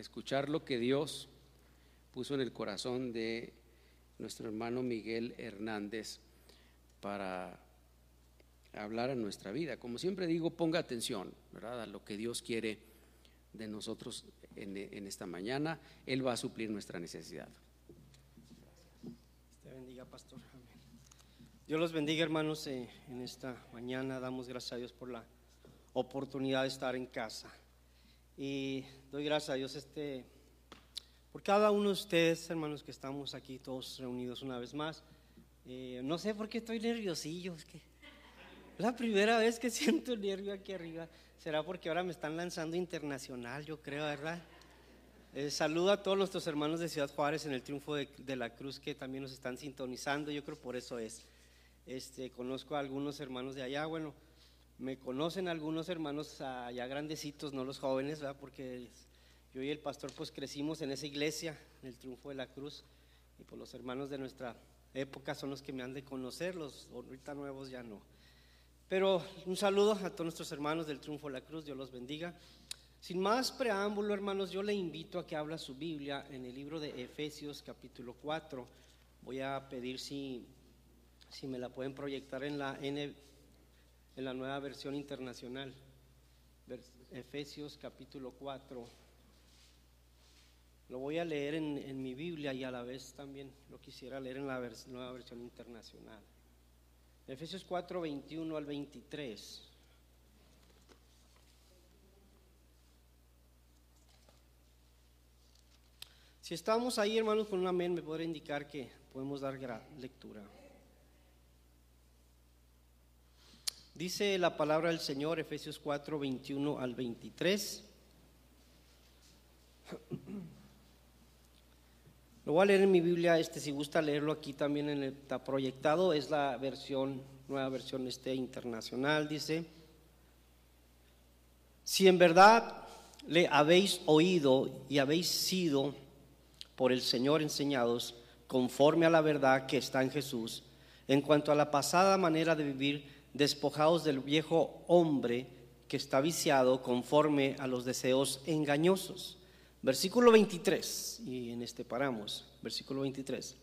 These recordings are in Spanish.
escuchar lo que Dios puso en el corazón de nuestro hermano Miguel Hernández para hablar a nuestra vida. Como siempre digo, ponga atención, ¿verdad? A lo que Dios quiere de nosotros en, esta mañana. Él va a suplir nuestra necesidad. Te bendiga, pastor. Amén. Dios los bendiga, hermanos, eh, en esta mañana. Damos gracias a Dios por la oportunidad de estar en casa. Y doy gracias a Dios este, por cada uno de ustedes, hermanos, que estamos aquí todos reunidos una vez más. Eh, no sé por qué estoy nerviosillo, es que la primera vez que siento nervio aquí arriba. Será porque ahora me están lanzando internacional, yo creo, ¿verdad? Eh, saludo a todos nuestros hermanos de Ciudad Juárez en el triunfo de, de, la cruz que también nos están sintonizando, yo creo por eso es. Este, conozco a algunos hermanos de allá, bueno, me conocen algunos hermanos allá grandecitos, no los jóvenes, ¿verdad? Porque yo y el pastor pues crecimos en esa iglesia, en el triunfo de la cruz, y pues los hermanos de nuestra época son los que me han de conocer, los ahorita nuevos ya no. Pero un saludo a todos nuestros hermanos del Triunfo de la Cruz, Dios los bendiga. Sin más preámbulo, hermanos, yo le invito a que abra su Biblia en el libro de Efesios capítulo 4. Voy a pedir si, si me la pueden proyectar en la, en, en la nueva versión internacional. Efesios capítulo 4. Lo voy a leer en, mi Biblia y a la vez también lo quisiera leer en la vers nueva versión internacional. Efesios 4, 21 al 23. Si estamos ahí, hermanos, con un amén, me podrá indicar que podemos dar lectura. Dice la palabra del Señor, Efesios 4, 21 al 23. Lo voy a leer en mi Biblia, este, si gusta leerlo aquí también en el, está proyectado, es la versión, nueva versión este, internacional, dice, si en verdad le habéis oído y habéis sido por el Señor enseñados conforme a la verdad que está en Jesús, en cuanto a la pasada manera de vivir, despojados del viejo hombre que está viciado conforme a los deseos engañosos Versículo 23, y en este paramos, versículo 23.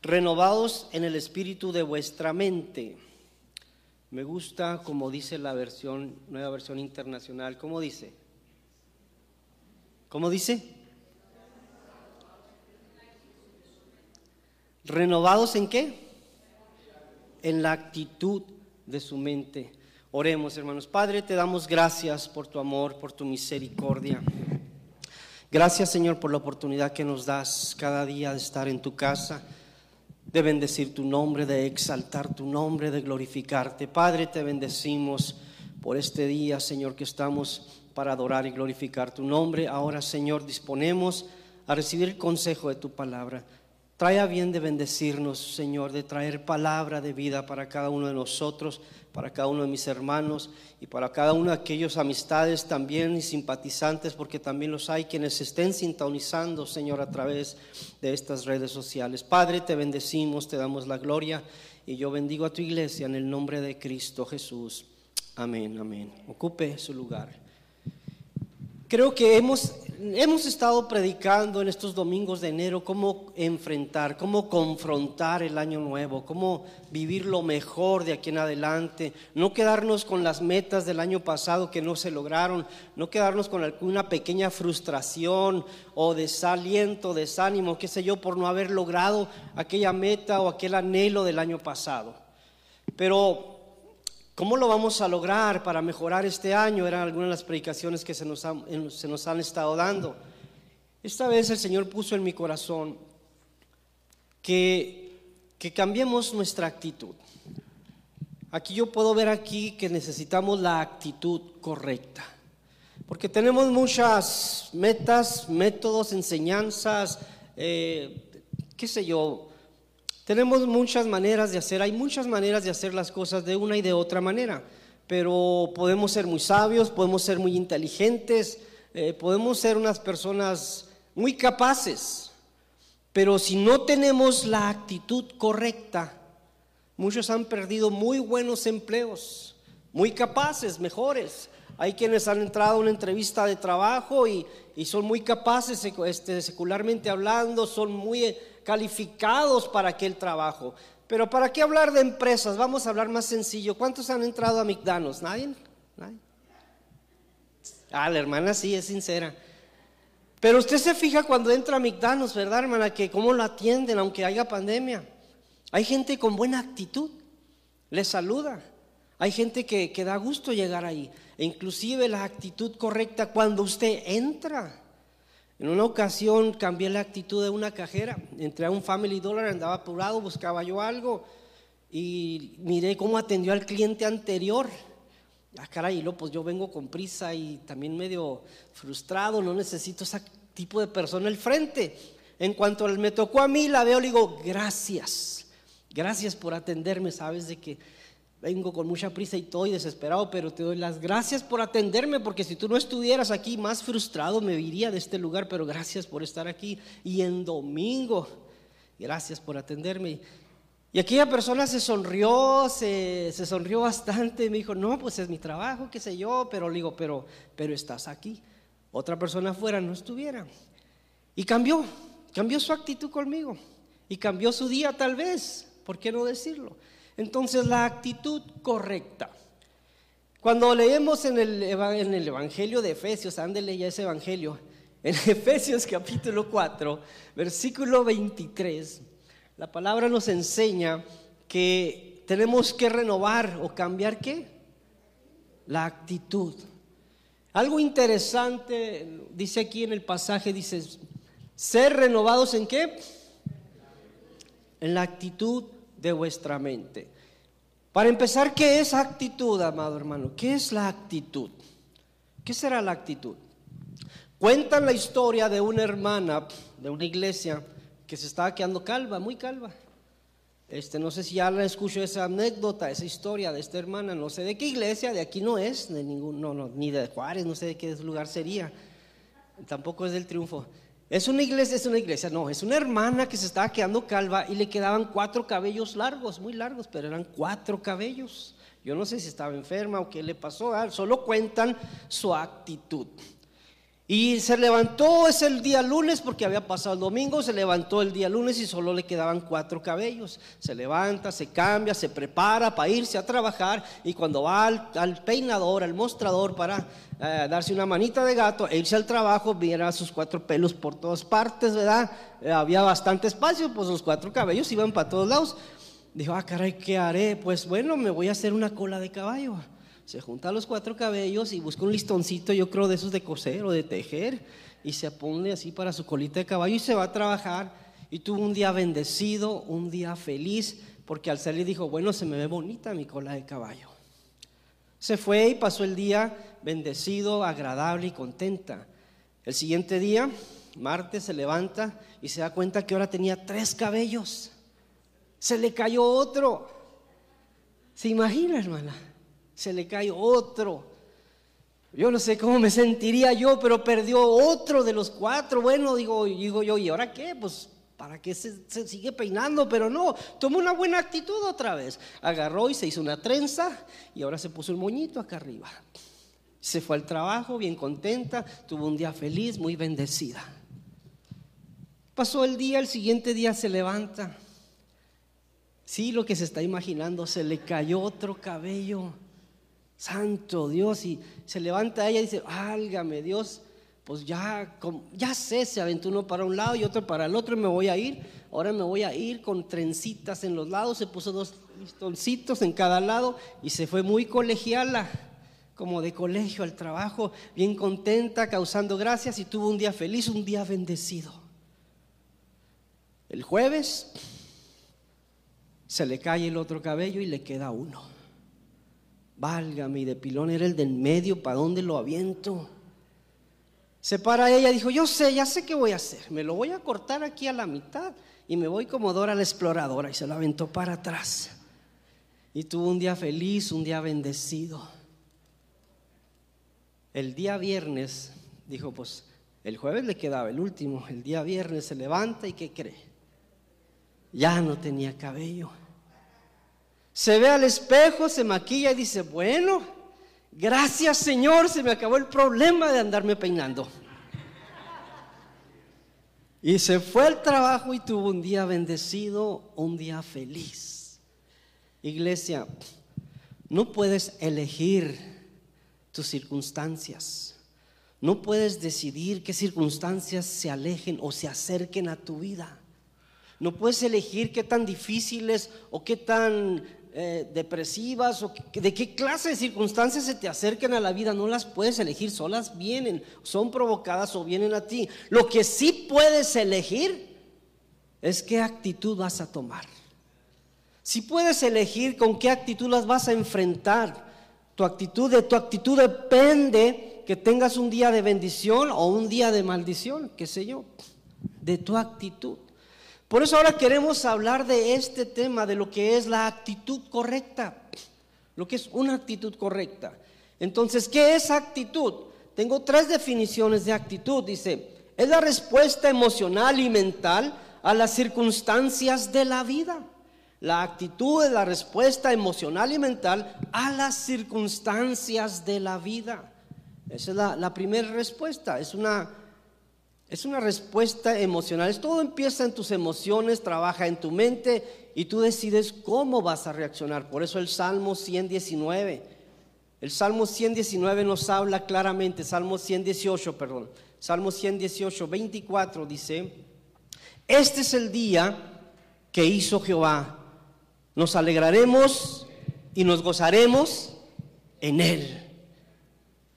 Renovados en el espíritu de vuestra mente. Me gusta como dice la versión, nueva versión internacional. ¿Cómo dice? ¿Cómo dice? ¿Renovados en qué? En la actitud de su mente. Oremos, hermanos. Padre, te damos gracias por tu amor, por tu misericordia. Gracias Señor por la oportunidad que nos das cada día de estar en tu casa, de bendecir tu nombre, de exaltar tu nombre, de glorificarte. Padre, te bendecimos por este día, Señor, que estamos para adorar y glorificar tu nombre. Ahora, Señor, disponemos a recibir el consejo de tu palabra. Trae a bien de bendecirnos, Señor, de traer palabra de vida para cada uno de nosotros, para cada uno de mis hermanos y para cada uno de aquellos amistades también y simpatizantes, porque también los hay quienes estén sintonizando, Señor, a través de estas redes sociales. Padre, te bendecimos, te damos la gloria y yo bendigo a tu iglesia en el nombre de Cristo Jesús. Amén, amén. Ocupe su lugar. Creo que hemos, hemos estado predicando en estos domingos de enero cómo enfrentar, cómo confrontar el año nuevo, cómo vivir lo mejor de aquí en adelante, no quedarnos con las metas del año pasado que no se lograron, no quedarnos con alguna pequeña frustración o desaliento, desánimo, qué sé yo, por no haber logrado aquella meta o aquel anhelo del año pasado. Pero ¿Cómo lo vamos a lograr para mejorar este año? Eran algunas de las predicaciones que se nos, se nos han estado dando. Esta vez el Señor puso en mi corazón que, que cambiemos nuestra actitud. Aquí yo puedo ver aquí que necesitamos la actitud correcta. Porque tenemos muchas metas, métodos, enseñanzas, eh, qué sé yo, tenemos muchas maneras de hacer, hay muchas maneras de hacer las cosas de una y de otra manera, pero podemos ser muy sabios, podemos ser muy inteligentes, eh, podemos ser unas personas muy capaces, pero si no tenemos la actitud correcta, muchos han perdido muy buenos empleos, muy capaces, mejores, Hay quienes han entrado a una entrevista de trabajo y, son muy capaces, este, secularmente hablando, son muy calificados para aquel trabajo. Pero ¿para qué hablar de empresas? Vamos a hablar más sencillo. ¿Cuántos han entrado a McDonald's? ¿Nadie? ¿Nadie? Ah, la hermana sí, es sincera. Pero usted se fija cuando entra a McDonald's, ¿verdad, hermana? Que cómo lo atienden, aunque haya pandemia. Hay gente con buena actitud, le saluda. Hay gente que, que da gusto llegar ahí. E inclusive la actitud correcta cuando usted entra. En una ocasión cambié la actitud de una cajera. Entré a un Family Dollar, andaba apurado, buscaba yo algo y miré cómo atendió al cliente anterior. Ah, caray, lo, pues yo vengo con prisa y también medio frustrado, no necesito ese tipo de persona al frente. En cuanto me tocó a mí, la veo, le digo, gracias, gracias por atenderme, sabes de que vengo con mucha prisa y estoy desesperado, pero te doy las gracias por atenderme, porque si tú no estuvieras aquí, más frustrado me iría de este lugar, pero gracias por estar aquí. Y en domingo, gracias por atenderme. Y aquella persona se sonrió, se, sonrió bastante, me dijo, no, pues es mi trabajo, qué sé yo, pero le digo, pero, pero estás aquí. Otra persona afuera no estuviera. Y cambió, cambió su actitud conmigo. Y cambió su día tal vez, ¿por qué no decirlo? Entonces la actitud correcta. Cuando leemos en el, en el Evangelio de Efesios, ándele ya ese Evangelio, en Efesios capítulo 4, versículo 23, la palabra nos enseña que tenemos que renovar o cambiar qué? La actitud. Algo interesante dice aquí en el pasaje, dice, ser renovados en qué? En la actitud de vuestra mente. Para empezar, ¿qué es actitud, amado hermano? ¿Qué es la actitud? ¿Qué será la actitud? Cuentan la historia de una hermana de una iglesia que se estaba quedando calva, muy calva. Este, no sé si ya la escucho esa anécdota, esa historia de esta hermana, no sé de qué iglesia, de aquí no es, de ningún, no, no, ni de Juárez, no sé de qué lugar sería, tampoco es del triunfo. Es una iglesia, es una iglesia, no, es una hermana que se estaba quedando calva y le quedaban cuatro cabellos largos, muy largos, pero eran cuatro cabellos. Yo no sé si estaba enferma o qué le pasó, ah, solo cuentan su actitud. Y se levantó, es el día lunes, porque había pasado el domingo, se levantó el día lunes y solo le quedaban cuatro cabellos. Se levanta, se cambia, se prepara para irse a trabajar y cuando va al, peinador, al mostrador para eh, darse una manita de gato e irse al trabajo, viera sus cuatro pelos por todas partes, ¿verdad? Eh, había bastante espacio, pues los cuatro cabellos iban para todos lados. Dijo, ah, caray, ¿qué haré? Pues bueno, me voy a hacer una cola de caballo se junta los cuatro cabellos y busca un listoncito, yo creo de esos de coser o de tejer, y se pone así para su colita de caballo y se va a trabajar. Y tuvo un día bendecido, un día feliz, porque al salir dijo, bueno, se me ve bonita mi cola de caballo. Se fue y pasó el día bendecido, agradable y contenta. El siguiente día, martes, se levanta y se da cuenta que ahora tenía tres cabellos. Se le cayó otro. ¿Se imagina, hermana? Se le cae otro. Yo no sé cómo me sentiría yo, pero perdió otro de los cuatro. Bueno, digo, digo yo, ¿y ahora qué? Pues para qué se, sigue peinando, pero no, tomó una buena actitud otra vez. Agarró y se hizo una trenza y ahora se puso el moñito acá arriba. Se fue al trabajo bien contenta, tuvo un día feliz, muy bendecida. Pasó el día, el siguiente día se levanta. Sí, lo que se está imaginando, se le cayó otro cabello. Santo Dios, y se levanta ella y dice, álgame Dios, pues ya, ya sé, se aventó uno para un lado y otro para el otro y me voy a ir. Ahora me voy a ir con trencitas en los lados, se puso dos listoncitos en cada lado y se fue muy colegiala, como de colegio al trabajo, bien contenta, causando gracias y tuvo un día feliz, un día bendecido. El jueves se le cae el otro cabello y le queda uno. Válgame, y de pilón era el del medio, ¿para dónde lo aviento? Se para ella y dijo, yo sé, ya sé qué voy a hacer. Me lo voy a cortar aquí a la mitad y me voy como Dora la exploradora y se lo aventó para atrás. Y tuvo un día feliz, un día bendecido. El día viernes, dijo, pues el jueves le quedaba el último. El día viernes se levanta y ¿qué cree? Ya no tenía cabello. Se ve al espejo, se maquilla y dice, bueno, Gracias Señor, se me acabó el problema de andarme peinando. Y se fue al trabajo y tuvo un día bendecido, un día feliz. Iglesia, no puedes elegir tus circunstancias. No puedes decidir qué circunstancias se alejen o se acerquen a tu vida. No puedes elegir qué tan difíciles o qué tan eh, depresivas o de qué clase de circunstancias se te acerquen a la vida. No las puedes elegir, solas vienen, son provocadas o vienen a ti. Lo que sí puedes elegir es qué actitud vas a tomar. Si puedes elegir con qué actitud las vas a enfrentar, tu actitud, de tu actitud depende que tengas un día de bendición o un día de maldición, qué sé yo, de tu actitud. Por eso ahora queremos hablar de este tema, de lo que es la actitud correcta, lo que es una actitud correcta. Entonces, ¿qué es actitud? Tengo tres definiciones de actitud. Dice, es la respuesta emocional y mental a las circunstancias de la vida. La actitud es la respuesta emocional y mental a las circunstancias de la vida. Esa es la, primera respuesta. Es una, es una respuesta emocional. todo empieza en tus emociones, trabaja en tu mente y tú decides cómo vas a reaccionar. Por eso el Salmo 119. El Salmo 119 nos habla claramente. Salmo 118, perdón. Salmo 118, 24 dice, este es el día que hizo Jehová nos alegraremos y nos gozaremos en Él.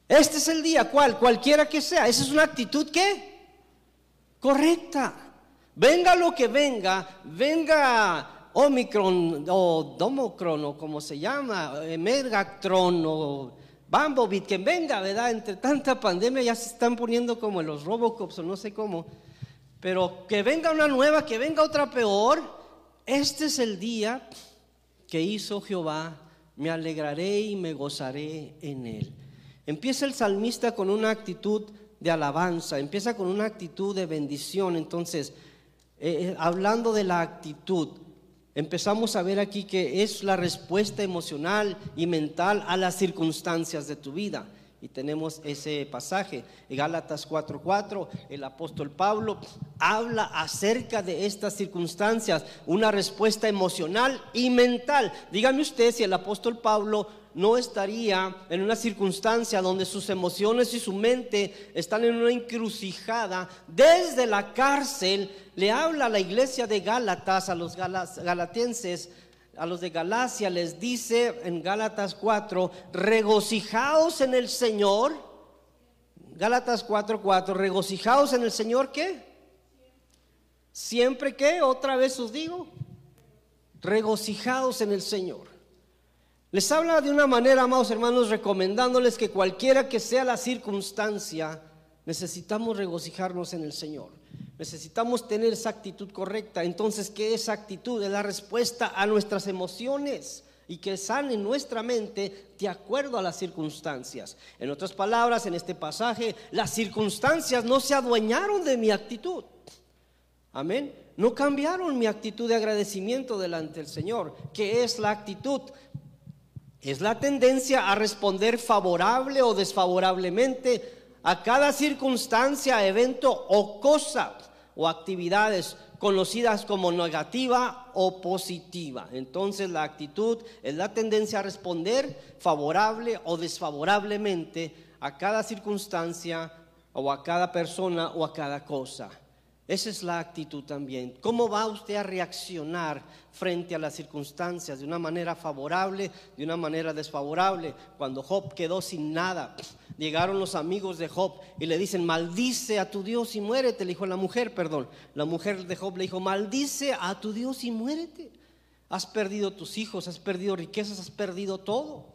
Este es el día, ¿cuál? Cualquiera que sea. Esa es una actitud que correcta. Venga lo que venga, venga Omicron o Domocron o como se llama, eh, Megatron o Bambobit, que venga, ¿verdad? Entre tanta pandemia ya se están poniendo como los Robocops o no sé cómo. Pero que venga una nueva, que venga otra peor. Este es el día que hizo Jehová, me alegraré y me gozaré en él. Empieza el salmista con una actitud de alabanza, empieza con una actitud de bendición. Entonces, eh, eh, hablando de la actitud, empezamos a ver aquí que es la respuesta emocional y mental a las circunstancias de tu vida. Y tenemos ese pasaje, Gálatas 4:4, el apóstol Pablo habla acerca de estas circunstancias, una respuesta emocional y mental. Dígame usted si el apóstol Pablo no estaría en una circunstancia donde sus emociones y su mente están en una encrucijada. Desde la cárcel le habla a la iglesia de Gálatas, a los galatenses, a los de Galacia les dice en Gálatas 4, regocijaos en el Señor. Gálatas 4, 4, regocijaos en el Señor, ¿qué? Siempre que, otra vez os digo, regocijaos en el Señor. Les habla de una manera, amados hermanos, recomendándoles que cualquiera que sea la circunstancia, necesitamos regocijarnos en el Señor. Necesitamos tener esa actitud correcta. Entonces, ¿qué es actitud? Es la respuesta a nuestras emociones y que sane nuestra mente de acuerdo a las circunstancias. En otras palabras, en este pasaje, las circunstancias no se adueñaron de mi actitud. Amén. No cambiaron mi actitud de agradecimiento delante del Señor. ¿Qué es la actitud? Es la tendencia a responder favorable o desfavorablemente a cada circunstancia, evento o cosa o actividades conocidas como negativa o positiva. Entonces la actitud es la tendencia a responder favorable o desfavorablemente a cada circunstancia o a cada persona o a cada cosa. Esa es la actitud también. ¿Cómo va usted a reaccionar frente a las circunstancias? ¿De una manera favorable, de una manera desfavorable? Cuando Job quedó sin nada, llegaron los amigos de Job y le dicen, maldice a tu Dios y muérete. Le dijo la mujer, perdón. La mujer de Job le dijo, maldice a tu Dios y muérete. Has perdido tus hijos, has perdido riquezas, has perdido todo.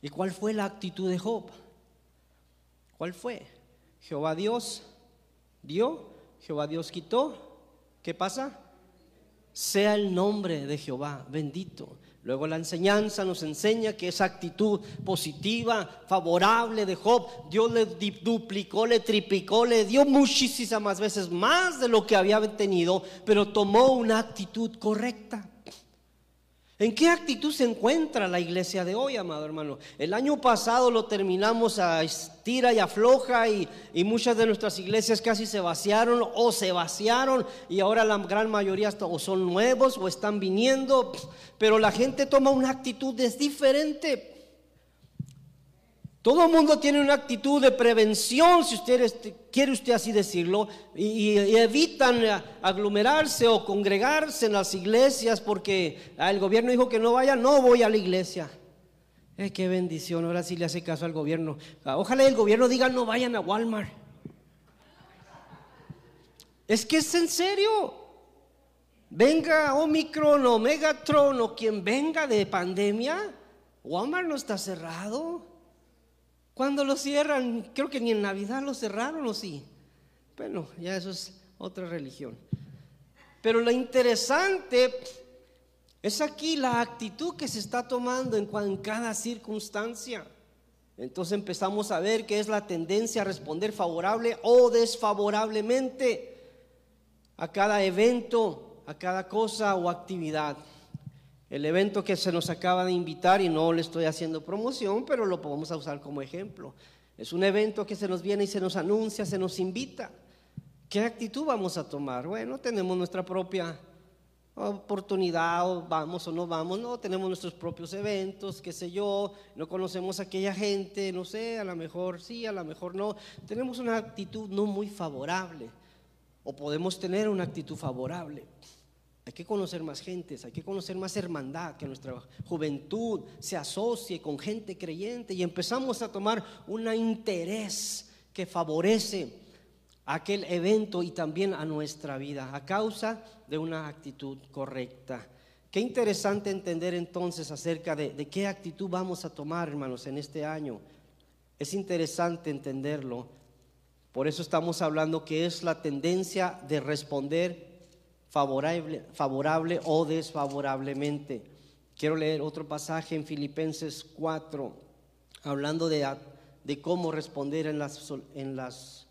¿Y cuál fue la actitud de Job? ¿Cuál fue? Jehová Dios dio Jehová Dios quitó, ¿qué pasa? Sea el nombre de Jehová bendito. Luego la enseñanza nos enseña que esa actitud positiva, favorable de Job, Dios le duplicó, le triplicó, le dio muchísimas veces más de lo que había tenido, pero tomó una actitud correcta. ¿En qué actitud se encuentra la iglesia de hoy, amado hermano? El año pasado lo terminamos a estira y afloja y, y, muchas de nuestras iglesias casi se vaciaron o se vaciaron y ahora la gran mayoría o son nuevos o están viniendo, pero la gente toma una actitud diferente. Todo el mundo tiene una actitud de prevención, si usted quiere usted así decirlo, y, evitan aglomerarse o congregarse en las iglesias porque ah, el gobierno dijo que no vaya, no voy a la iglesia. Eh, qué bendición, ahora sí le hace caso al gobierno. Ah, ojalá el gobierno diga no vayan a Walmart. Es que es en serio. Venga Omicron o Megatron o quien venga de pandemia, Walmart no está cerrado. Cuando lo cierran, creo que ni en Navidad lo cerraron o sí. Bueno, ya eso es otra religión. Pero lo interesante es aquí la actitud que se está tomando en, cada circunstancia. Entonces empezamos a ver qué es la tendencia a responder favorable o desfavorablemente a cada evento, a cada cosa o actividad. El evento que se nos acaba de invitar, y no le estoy haciendo promoción, pero lo podemos usar como ejemplo. Es un evento que se nos viene y se nos anuncia, se nos invita. ¿Qué actitud vamos a tomar? Bueno, tenemos nuestra propia oportunidad, vamos o no vamos, no, tenemos nuestros propios eventos, qué sé yo, no conocemos a aquella gente, no sé, a lo mejor sí, a lo mejor no. Tenemos una actitud no muy favorable, o podemos tener una actitud favorable. Hay que conocer más gentes, hay que conocer más hermandad, que nuestra juventud se asocie con gente creyente y empezamos a tomar un interés que favorece aquel evento y también a nuestra vida a causa de una actitud correcta. Qué interesante entender entonces acerca de, de qué actitud vamos a tomar, hermanos, en este año. Es interesante entenderlo. Por eso estamos hablando que es la tendencia de responder favorable, favorable o desfavorablemente. Quiero leer otro pasaje en Filipenses 4, hablando de, de cómo responder en las, en las,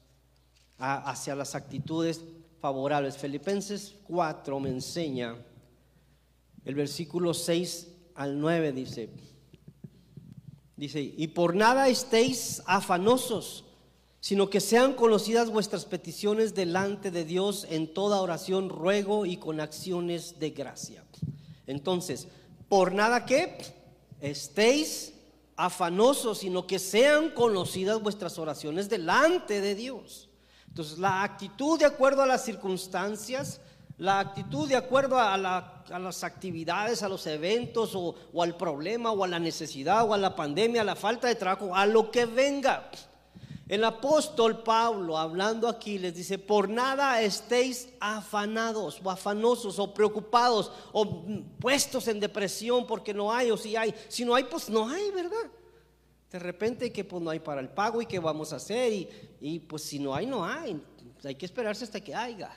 hacia las actitudes favorables. Filipenses 4 me enseña, el versículo 6 al 9 dice, dice, y por nada estéis afanosos sino que sean conocidas vuestras peticiones delante de Dios en toda oración, ruego y con acciones de gracia. Entonces, por nada que estéis afanosos, sino que sean conocidas vuestras oraciones delante de Dios. Entonces, la actitud de acuerdo a las circunstancias, la actitud de acuerdo a, las actividades, a los eventos o, o al problema o a la necesidad o a la pandemia, a la falta de trabajo, a lo que venga el apóstol Pablo, hablando aquí, les dice, por nada estéis afanados o afanosos o preocupados o puestos en depresión porque no hay o si hay. Si no hay, pues no hay, ¿verdad? De repente que pues no hay para el pago y qué vamos a hacer y, y pues si no hay, no hay. Hay que esperarse hasta que haya.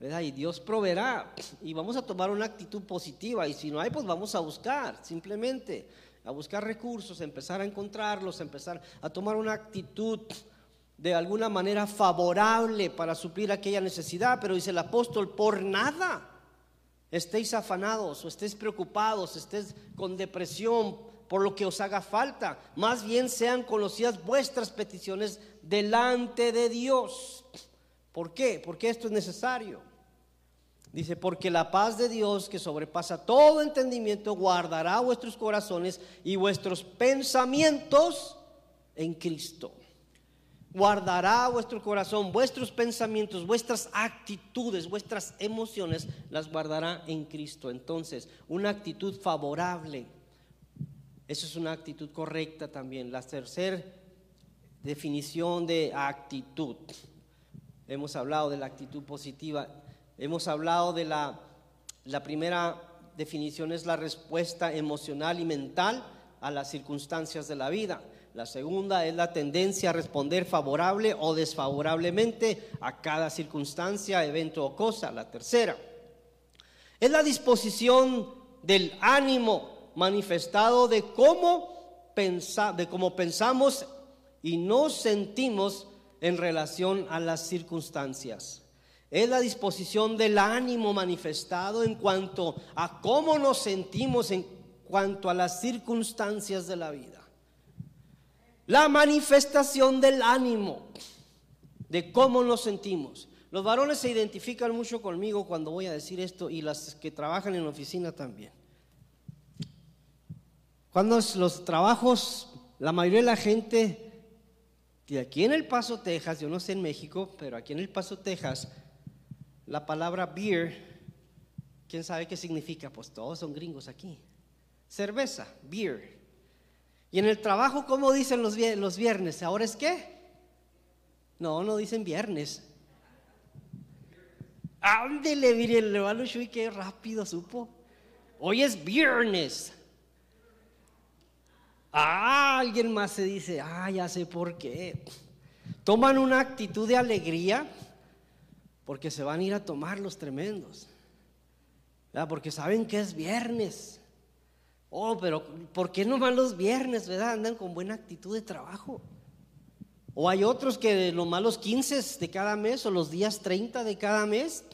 ¿verdad? Y Dios proveerá y vamos a tomar una actitud positiva y si no hay, pues vamos a buscar, simplemente a buscar recursos, a empezar a encontrarlos, a empezar a tomar una actitud de alguna manera favorable para suplir aquella necesidad, pero dice el apóstol, por nada estéis afanados o estéis preocupados, estéis con depresión por lo que os haga falta, más bien sean conocidas vuestras peticiones delante de Dios. ¿Por qué? Porque esto es necesario. Dice, porque la paz de Dios que sobrepasa todo entendimiento guardará vuestros corazones y vuestros pensamientos en Cristo guardará vuestro corazón, vuestros pensamientos, vuestras actitudes, vuestras emociones, las guardará en Cristo. Entonces, una actitud favorable, eso es una actitud correcta también. La tercera definición de actitud, hemos hablado de la actitud positiva, hemos hablado de la, primera definición es la respuesta emocional y mental a las circunstancias de la vida. La segunda es la tendencia a responder favorable o desfavorablemente a cada circunstancia, evento o cosa. La tercera es la disposición del ánimo manifestado de cómo, de cómo pensamos y nos sentimos en relación a las circunstancias. Es la disposición del ánimo manifestado en cuanto a cómo nos sentimos en cuanto a las circunstancias de la vida. La manifestación del ánimo, de cómo nos sentimos. Los varones se identifican mucho conmigo cuando voy a decir esto y las que trabajan en oficina también. Cuando los trabajos, la mayoría de la gente de aquí en El Paso, Texas, yo no sé en México, pero aquí en El Paso, Texas, la palabra beer, ¿quién sabe qué significa? Pues todos son gringos aquí. Cerveza, beer. Y en el trabajo, ¿cómo dicen los, viernes? ¿Ahora es qué? No, no dicen viernes. Ándele, mire, el hermano Shui, qué rápido supo. Hoy es viernes. Ah, alguien más se dice, ah, ya sé por qué. Toman una actitud de alegría porque se van a ir a tomar los tremendos. Porque saben que es viernes. Oh, pero ¿por qué no van los viernes, verdad? Andan con buena actitud de trabajo. O hay otros que los malos 15 de cada mes o los días 30 de cada mes,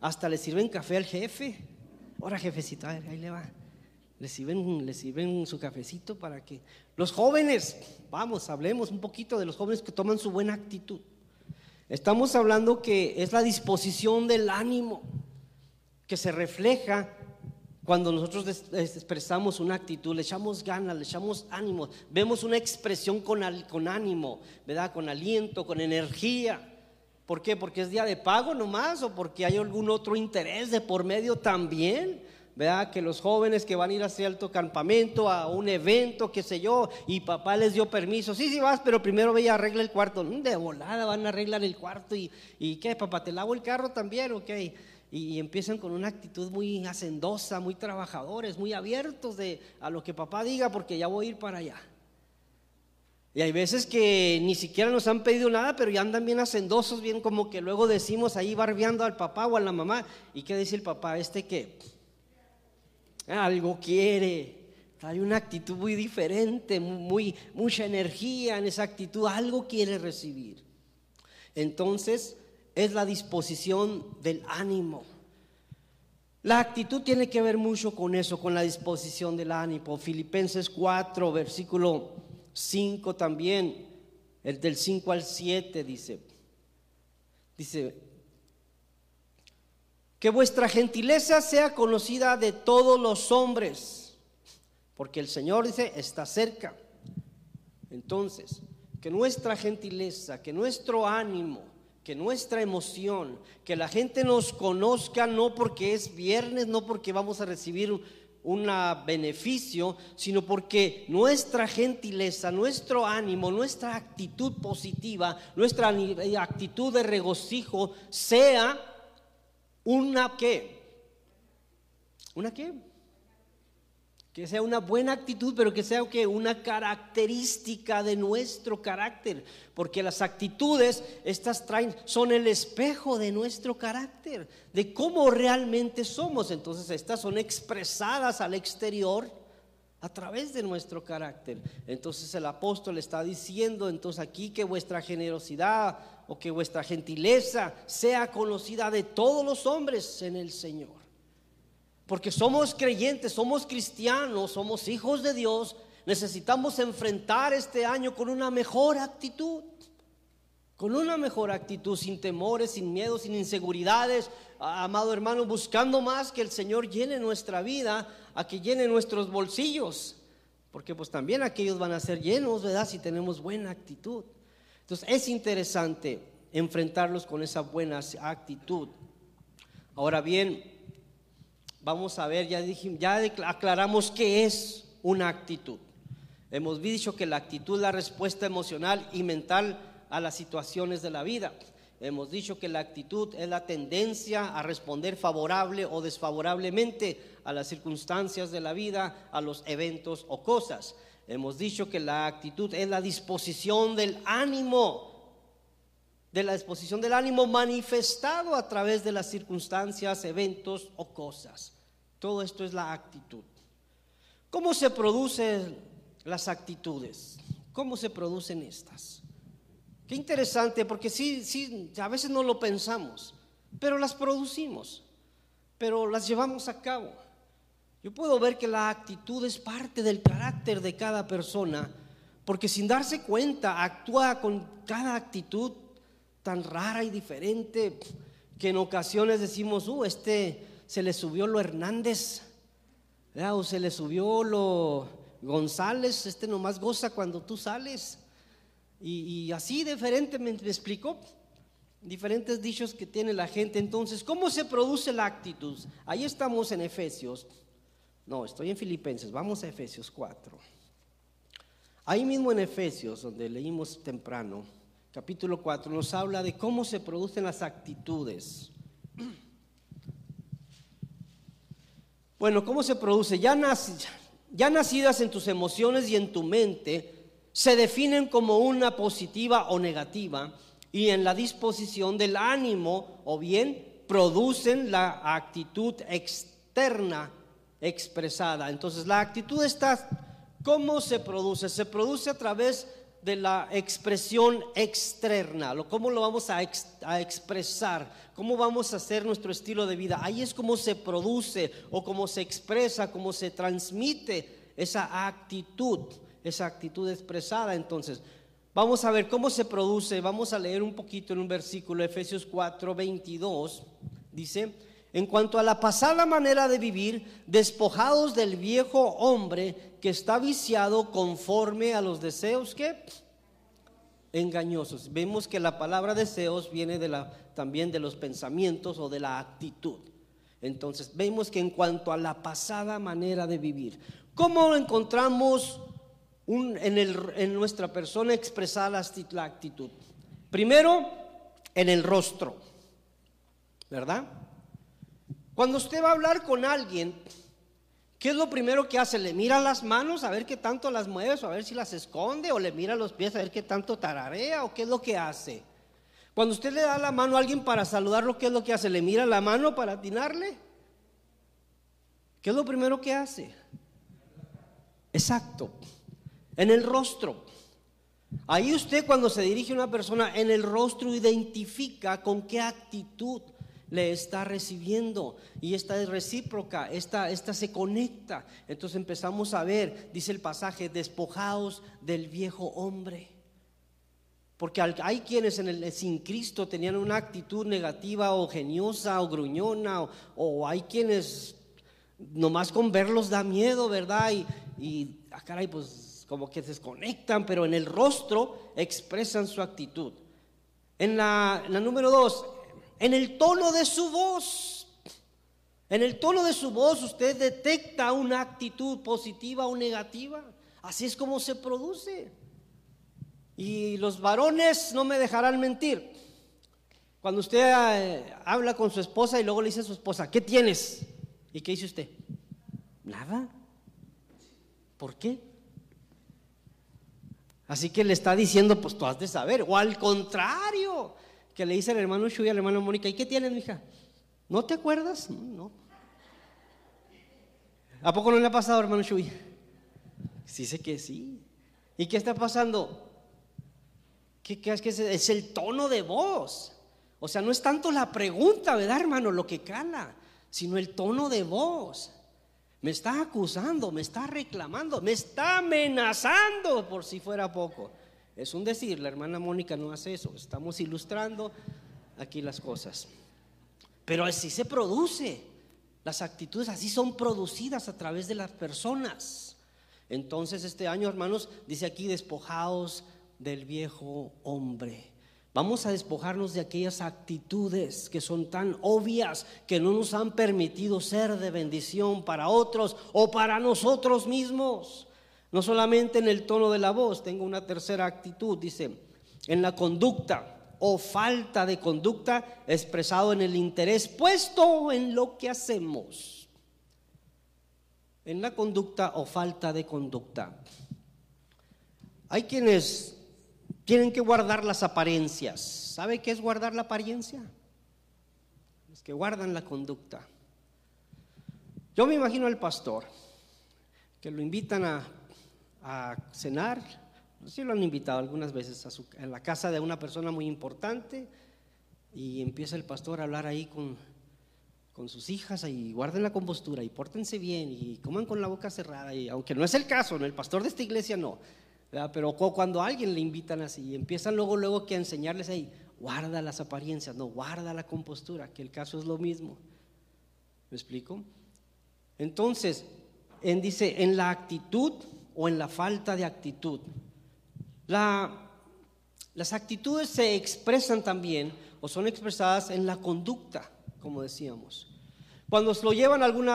hasta le sirven café al jefe. Ahora, jefecito, ahí le va. Le sirven, le sirven su cafecito para que... Los jóvenes, vamos, hablemos un poquito de los jóvenes que toman su buena actitud. Estamos hablando que es la disposición del ánimo que se refleja cuando nosotros expresamos una actitud, le echamos ganas, le echamos ánimo, vemos una expresión con, con ánimo, ¿verdad? Con aliento, con energía. ¿Por qué? Porque es día de pago nomás o porque hay algún otro interés de por medio también. ¿Verdad? Que los jóvenes que van a ir a cierto campamento, a un evento, qué sé yo, y papá les dio permiso, sí, sí vas, pero primero ve y arregla el cuarto. Mm, de volada van a arreglar el cuarto y, y ¿qué? Papá, ¿te lavo el carro también? Ok. Y, empiezan con una actitud muy hacendosa, muy trabajadores, muy abiertos de, a lo que papá diga, porque ya voy a ir para allá. Y hay veces que ni siquiera nos han pedido nada, pero ya andan bien hacendosos, bien como que luego decimos ahí barbeando al papá o a la mamá. ¿Y qué dice el papá? ¿Este qué? Algo quiere. Hay una actitud muy diferente, muy, mucha energía en esa actitud, algo quiere recibir. Entonces, es la disposición del ánimo. La actitud tiene que ver mucho con eso, con la disposición del ánimo. Filipenses 4, versículo 5 también, el del 5 al 7 dice, dice, que vuestra gentileza sea conocida de todos los hombres, porque el Señor dice, está cerca. Entonces, que nuestra gentileza, que nuestro ánimo, que nuestra emoción, que la gente nos conozca no porque es viernes, no porque vamos a recibir un beneficio, sino porque nuestra gentileza, nuestro ánimo, nuestra actitud positiva, nuestra actitud de regocijo sea una qué? ¿Una qué? Que sea una buena actitud, pero que sea que una característica de nuestro carácter, porque las actitudes estas traen son el espejo de nuestro carácter, de cómo realmente somos. Entonces, estas son expresadas al exterior a través de nuestro carácter. Entonces, el apóstol está diciendo entonces aquí que vuestra generosidad o que vuestra gentileza sea conocida de todos los hombres en el Señor. Porque somos creyentes, somos cristianos, somos hijos de Dios, necesitamos enfrentar este año con una mejor actitud. Con una mejor actitud, sin temores, sin miedos, sin inseguridades, amado hermano, buscando más que el Señor llene nuestra vida, a que llene nuestros bolsillos, porque pues también aquellos van a ser llenos, ¿verdad? Si tenemos buena actitud. Entonces es interesante enfrentarlos con esa buena actitud. Ahora bien, vamos a ver, ya, dijimos, ya aclaramos qué es una actitud. Hemos dicho que la actitud la respuesta emocional y mental a las situaciones de la vida. Hemos dicho que la actitud es la tendencia a responder favorable o desfavorablemente a las circunstancias de la vida, a los eventos o cosas. Hemos dicho que la actitud es la disposición del ánimo, de la disposición del ánimo manifestado a través de las circunstancias, eventos o cosas. Todo esto es la actitud. ¿Cómo se producen las actitudes? ¿Cómo se producen estas? Qué interesante, porque sí, sí, a veces no lo pensamos. pero las producimos, pero las llevamos a cabo. Yo puedo ver que la actitud es parte del carácter de cada persona, porque sin darse cuenta actúa con cada actitud tan rara y diferente que en ocasiones decimos, uh, este se le subió lo Hernández, o se le subió lo González, este nomás goza cuando tú sales. Y, así diferente me, me explicó diferentes dichos que tiene la gente. Entonces, ¿cómo se produce la actitud? Ahí estamos en Efesios. No, estoy en Filipenses. Vamos a Efesios 4. Ahí mismo en Efesios, donde leímos temprano, capítulo 4, nos habla de cómo se producen las actitudes. Bueno, ¿cómo se produce? Ya, ya nacidas en tus emociones y en tu mente, se definen como una positiva o negativa y en la disposición del ánimo o bien producen la actitud externa expresada. Entonces la actitud está, ¿cómo se produce? Se produce a través de la expresión externa, cómo lo vamos a, expresar, cómo vamos a hacer nuestro estilo de vida. Ahí es como se produce o cómo se expresa, cómo se transmite esa actitud, esa actitud expresada. Entonces, vamos a ver cómo se produce, vamos a leer un poquito en un versículo, Efesios 4, 22, dice, en cuanto a la pasada manera de vivir, despojados del viejo hombre, que está viciado conforme a los deseos que engañosos. Vemos que la palabra deseos viene de la, también de los pensamientos o de la actitud. Entonces, vemos que en cuanto a la pasada manera de vivir, ¿cómo encontramos en, nuestra persona expresar la actitud? Primero, en el rostro, ¿verdad? Cuando usted va a hablar con alguien, ¿Qué es lo primero que hace? ¿Le mira las manos a ver qué tanto las mueve o a ver si las esconde? ¿O le mira los pies a ver qué tanto tararea? ¿O qué es lo que hace? Cuando usted le da la mano a alguien para saludarlo, ¿qué es lo que hace? ¿Le mira la mano para atinarle? ¿Qué es lo primero que hace? Exacto. En el rostro. Ahí usted cuando se dirige a una persona, en el rostro identifica con qué actitud le está recibiendo y esta es recíproca, esta, esta se conecta. Entonces empezamos a ver, dice el pasaje, despojados del viejo hombre. Porque hay quienes en el, sin Cristo tenían una actitud negativa o geniosa o gruñona, o, hay quienes nomás con verlos da miedo, ¿verdad? Y, y ah, caray, pues como que se desconectan, pero en el rostro expresan su actitud. En la, número dos, en el tono de su voz. En el tono de su voz usted detecta una actitud positiva o negativa. Así es como se produce. Y los varones no me dejarán mentir. Cuando usted eh, habla con su esposa y luego le dice a su esposa, ¿qué tienes? ¿Y qué dice usted? Nada. ¿Por qué? Así que le está diciendo, pues tú has de saber. O al contrario, que le dice al hermano Shui a la hermana Mónica, ¿y qué tienes, hija? ¿No te acuerdas? No. ¿A poco no le ha pasado, hermano Shui? Sí sé que sí. ¿Y qué está pasando? ¿Qué, es que es el tono de voz? O sea, no es tanto la pregunta, ¿verdad, hermano? Lo que cala, sino el tono de voz. Me está acusando, me está reclamando, me está amenazando por si fuera poco. Es un decir, la hermana Mónica no hace eso. Estamos ilustrando aquí las cosas. Pero así se produce. Las actitudes así son producidas a través de las personas. Entonces este año, hermanos, dice aquí, despojados del viejo hombre. Vamos a despojarnos de aquellas actitudes que son tan obvias que no nos han permitido ser de bendición para otros o para nosotros mismos. No solamente en el tono de la voz, tengo una tercera actitud, dice, en la conducta o falta de conducta expresado en el interés puesto en lo que hacemos. En la conducta o falta de conducta. Hay quienes tienen que guardar las apariencias. ¿Sabe qué es guardar la apariencia? Los que guardan la conducta. Yo me imagino al pastor que lo invitan a cenar. Sí lo han invitado algunas veces a, la casa de una persona muy importante y empieza el pastor a hablar ahí con, con sus hijas y guarden la compostura y pórtense bien y coman con la boca cerrada. Y aunque no es el caso, ¿no? el pastor de esta iglesia no. Pero cuando alguien le invitan así, empiezan luego, luego que a enseñarles ahí, guarda las apariencias, no, guarda la compostura, que el caso es lo mismo. ¿Me explico? Entonces, en, dice, en la actitud o en la falta de actitud. las actitudes se expresan también o son expresadas en la conducta, como decíamos. Cuando se lo llevan a algún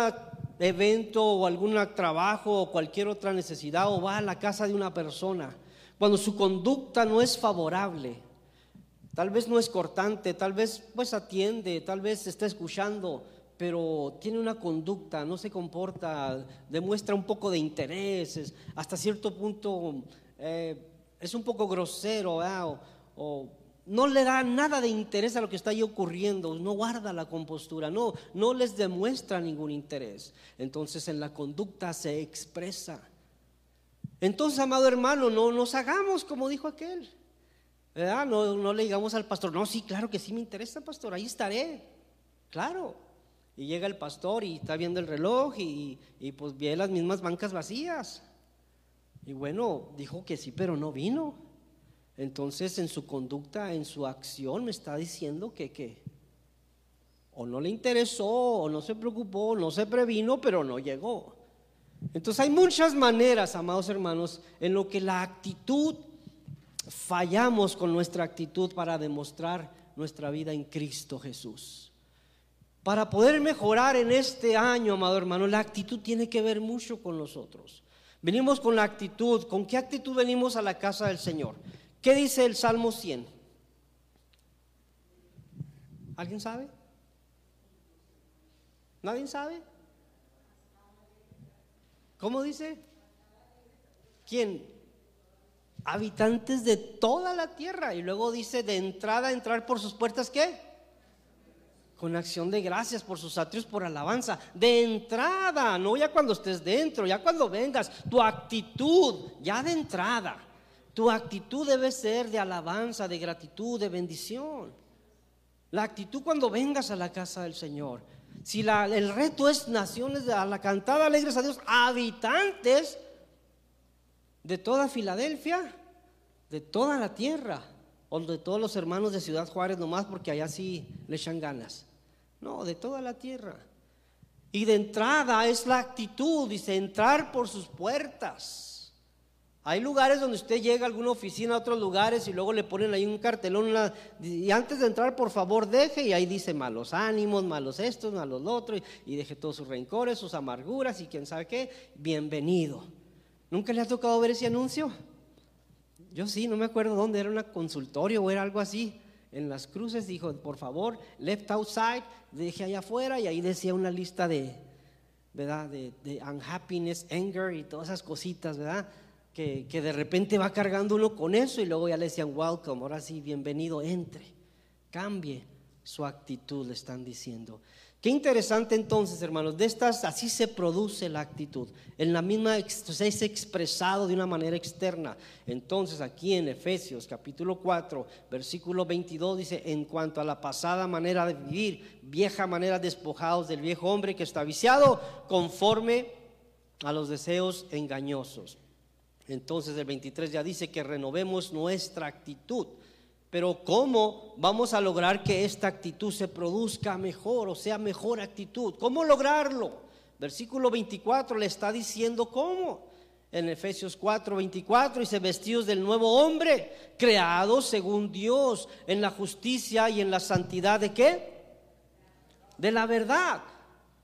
evento o algún trabajo o cualquier otra necesidad o va a la casa de una persona, cuando su conducta no es favorable, tal vez no es cortante, tal vez pues atiende, tal vez está escuchando, pero tiene una conducta, no se comporta, demuestra un poco de intereses, hasta cierto punto eh, es un poco grosero o, no le da nada de interés a lo que está ahí ocurriendo, no guarda la compostura, no, no les demuestra ningún interés. Entonces en la conducta se expresa. Entonces, amado hermano, no nos hagamos como dijo aquel. No, no le digamos al pastor, no, sí, claro que sí me interesa, pastor, ahí estaré. Claro, y llega el pastor y está viendo el reloj y, pues ve las mismas bancas vacías. Y bueno, dijo que sí, pero no vino. Entonces en su conducta, en su acción me está diciendo que, que o no le interesó, o no se preocupó, no se previno, pero no llegó. Entonces hay muchas maneras, amados hermanos, en lo que la actitud fallamos con nuestra actitud para demostrar nuestra vida en Cristo Jesús. Para poder mejorar en este año, amado hermano, la actitud tiene que ver mucho con nosotros. Venimos con la actitud. ¿Con qué actitud venimos a la casa del Señor? ¿Qué dice el Salmo 100? ¿Alguien sabe? ¿Nadie sabe? ¿Cómo dice? ¿Quién? Habitantes de toda la tierra. Y luego dice de entrada, entrar por sus puertas, ¿qué? con acción de gracias por sus atrios, por alabanza. De entrada, no ya cuando estés dentro, ya cuando vengas, tu actitud, ya de entrada. Tu actitud debe ser de alabanza, de gratitud, de bendición. La actitud cuando vengas a la casa del Señor. Si la, el reto es naciones a la cantada alegres a Dios, habitantes de toda Filadelfia, de toda la tierra o de todos los hermanos de Ciudad Juárez nomás porque allá sí le echan ganas. No, de toda la tierra. Y de entrada es la actitud, dice, entrar por sus puertas. Hay lugares donde usted llega a alguna oficina, a otros lugares, y luego le ponen ahí un cartelón, y antes de entrar, por favor, deje, y ahí dice malos ánimos, malos estos, malos lo otro, y, y deje todos sus rencores, sus amarguras, y quién sabe qué, bienvenido. ¿Nunca le ha tocado ver ese anuncio? Yo sí, no me acuerdo dónde, era un consultorio o era algo así. En las cruces dijo, por favor, left outside, deje allá afuera y ahí decía una lista de, ¿verdad? De, unhappiness, anger y todas esas cositas, ¿verdad? Que, de repente va cargando uno con eso y luego ya le decían, welcome, ahora sí, bienvenido, entre, cambie su actitud, le están diciendo. Qué interesante entonces, hermanos, de estas así se produce la actitud. En la misma es expresado de una manera externa. Entonces, aquí en Efesios capítulo 4, versículo 22 dice, "En cuanto a la pasada manera de vivir, vieja manera despojados del viejo hombre que está viciado conforme a los deseos engañosos." Entonces, el 23 ya dice que renovemos nuestra actitud pero ¿cómo vamos a lograr que esta actitud se produzca mejor o sea mejor actitud? ¿Cómo lograrlo? Versículo 24 le está diciendo cómo. En Efesios 4, 24 dice, vestidos del nuevo hombre, creados según Dios, en la justicia y en la santidad de qué? De la verdad.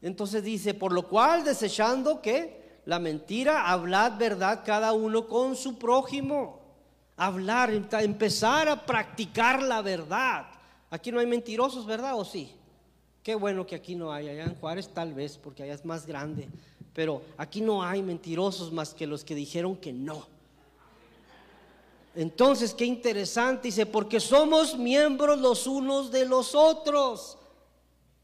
Entonces dice, por lo cual desechando que la mentira, hablad verdad cada uno con su prójimo hablar, empezar a practicar la verdad. Aquí no hay mentirosos, ¿verdad? ¿O sí? Qué bueno que aquí no hay. Allá en Juárez tal vez, porque allá es más grande. Pero aquí no hay mentirosos más que los que dijeron que no. Entonces, qué interesante, dice, porque somos miembros los unos de los otros.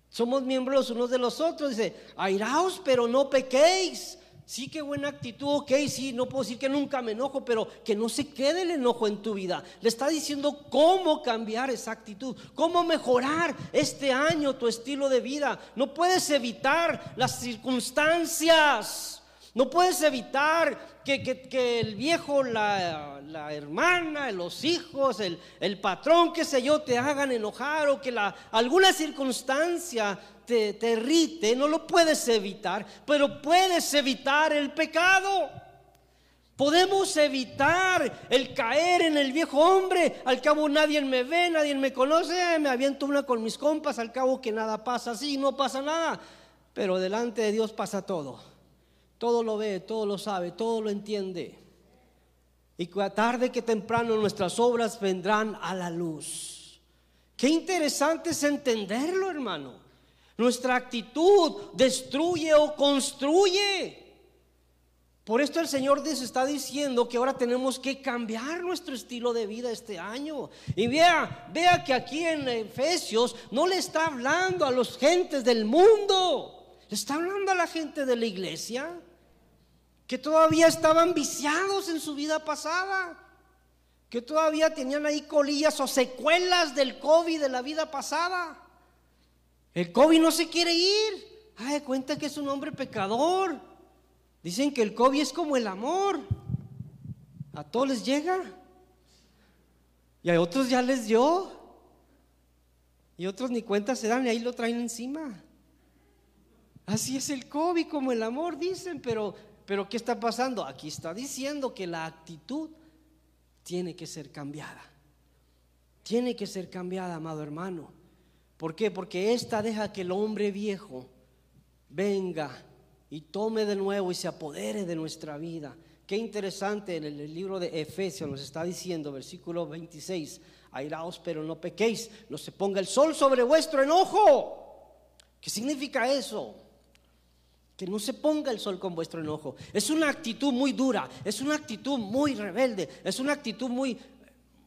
Somos miembros los unos de los otros. Dice, airaos, pero no pequéis. Sí, qué buena actitud, ok, sí, no puedo decir que nunca me enojo, pero que no se quede el enojo en tu vida. Le está diciendo cómo cambiar esa actitud, cómo mejorar este año tu estilo de vida. No puedes evitar las circunstancias, no puedes evitar que, el viejo, la, hermana, los hijos, el, el, patrón, qué sé yo, te hagan enojar o que la, alguna circunstancia te, te irrite, no lo puedes evitar, pero puedes evitar el pecado. Podemos evitar el caer en el viejo hombre. Al cabo nadie me ve, nadie me conoce. Me aviento una con mis compas. Al cabo que nada pasa así, no pasa nada. Pero delante de Dios pasa todo. Todo lo ve, todo lo sabe, todo lo entiende. Y tarde que temprano nuestras obras vendrán a la luz. Qué interesante es entenderlo, hermano. Nuestra actitud destruye o construye. Por esto el Señor nos está diciendo que ahora tenemos que cambiar nuestro estilo de vida este año. Y vea, vea que aquí en Efesios no le está hablando a los gentes del mundo, le está hablando a la gente de la iglesia que todavía estaban viciados en su vida pasada, que todavía tenían ahí colillas o secuelas del COVID de la vida pasada. El COVID no se quiere ir. Ay, cuenta que es un hombre pecador. Dicen que el COVID es como el amor. A todos les llega. Y a otros ya les dio. Y otros ni cuenta se dan y ahí lo traen encima. Así es el COVID como el amor, dicen, pero pero ¿qué está pasando? Aquí está diciendo que la actitud tiene que ser cambiada. Tiene que ser cambiada, amado hermano. ¿Por qué? Porque esta deja que el hombre viejo venga y tome de nuevo y se apodere de nuestra vida. Qué interesante en el libro de Efesios nos está diciendo, versículo 26, airaos pero no pequéis, no se ponga el sol sobre vuestro enojo. ¿Qué significa eso? Que no se ponga el sol con vuestro enojo. Es una actitud muy dura, es una actitud muy rebelde, es una actitud muy,